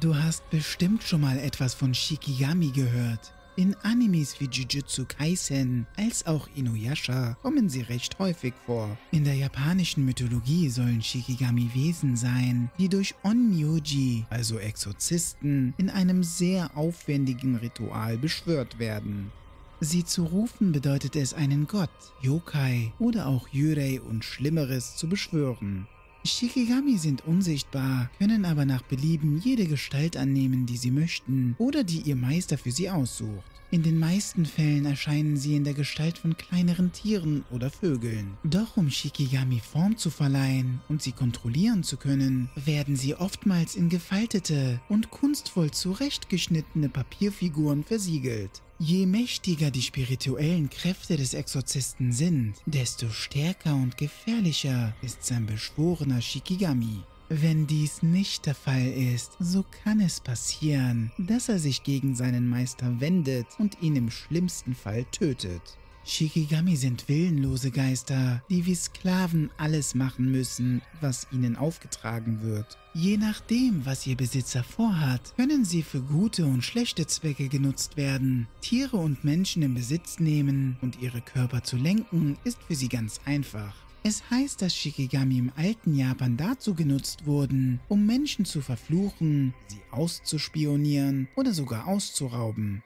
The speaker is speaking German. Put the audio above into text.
Du hast bestimmt schon mal etwas von Shikigami gehört. In Animes wie Jujutsu Kaisen als auch Inuyasha kommen sie recht häufig vor. In der japanischen Mythologie sollen Shikigami Wesen sein, die durch Onmyoji, also Exorzisten, in einem sehr aufwendigen Ritual beschwört werden. Sie zu rufen bedeutet es, einen Gott, Yokai oder auch Yurei und Schlimmeres zu beschwören. Shikigami sind unsichtbar, können aber nach Belieben jede Gestalt annehmen, die sie möchten oder die ihr Meister für sie aussucht. In den meisten Fällen erscheinen sie in der Gestalt von kleineren Tieren oder Vögeln. Doch um Shikigami Form zu verleihen und sie kontrollieren zu können, werden sie oftmals in gefaltete und kunstvoll zurechtgeschnittene Papierfiguren versiegelt. Je mächtiger die spirituellen Kräfte des Exorzisten sind, desto stärker und gefährlicher ist sein beschworener Shikigami. Wenn dies nicht der Fall ist, so kann es passieren, dass er sich gegen seinen Meister wendet und ihn im schlimmsten Fall tötet. Shikigami sind willenlose Geister, die wie Sklaven alles machen müssen, was ihnen aufgetragen wird. Je nachdem, was ihr Besitzer vorhat, können sie für gute und schlechte Zwecke genutzt werden. Tiere und Menschen in Besitz nehmen und ihre Körper zu lenken, ist für sie ganz einfach. Es heißt, dass Shikigami im alten Japan dazu genutzt wurden, um Menschen zu verfluchen, sie auszuspionieren oder sogar auszurauben.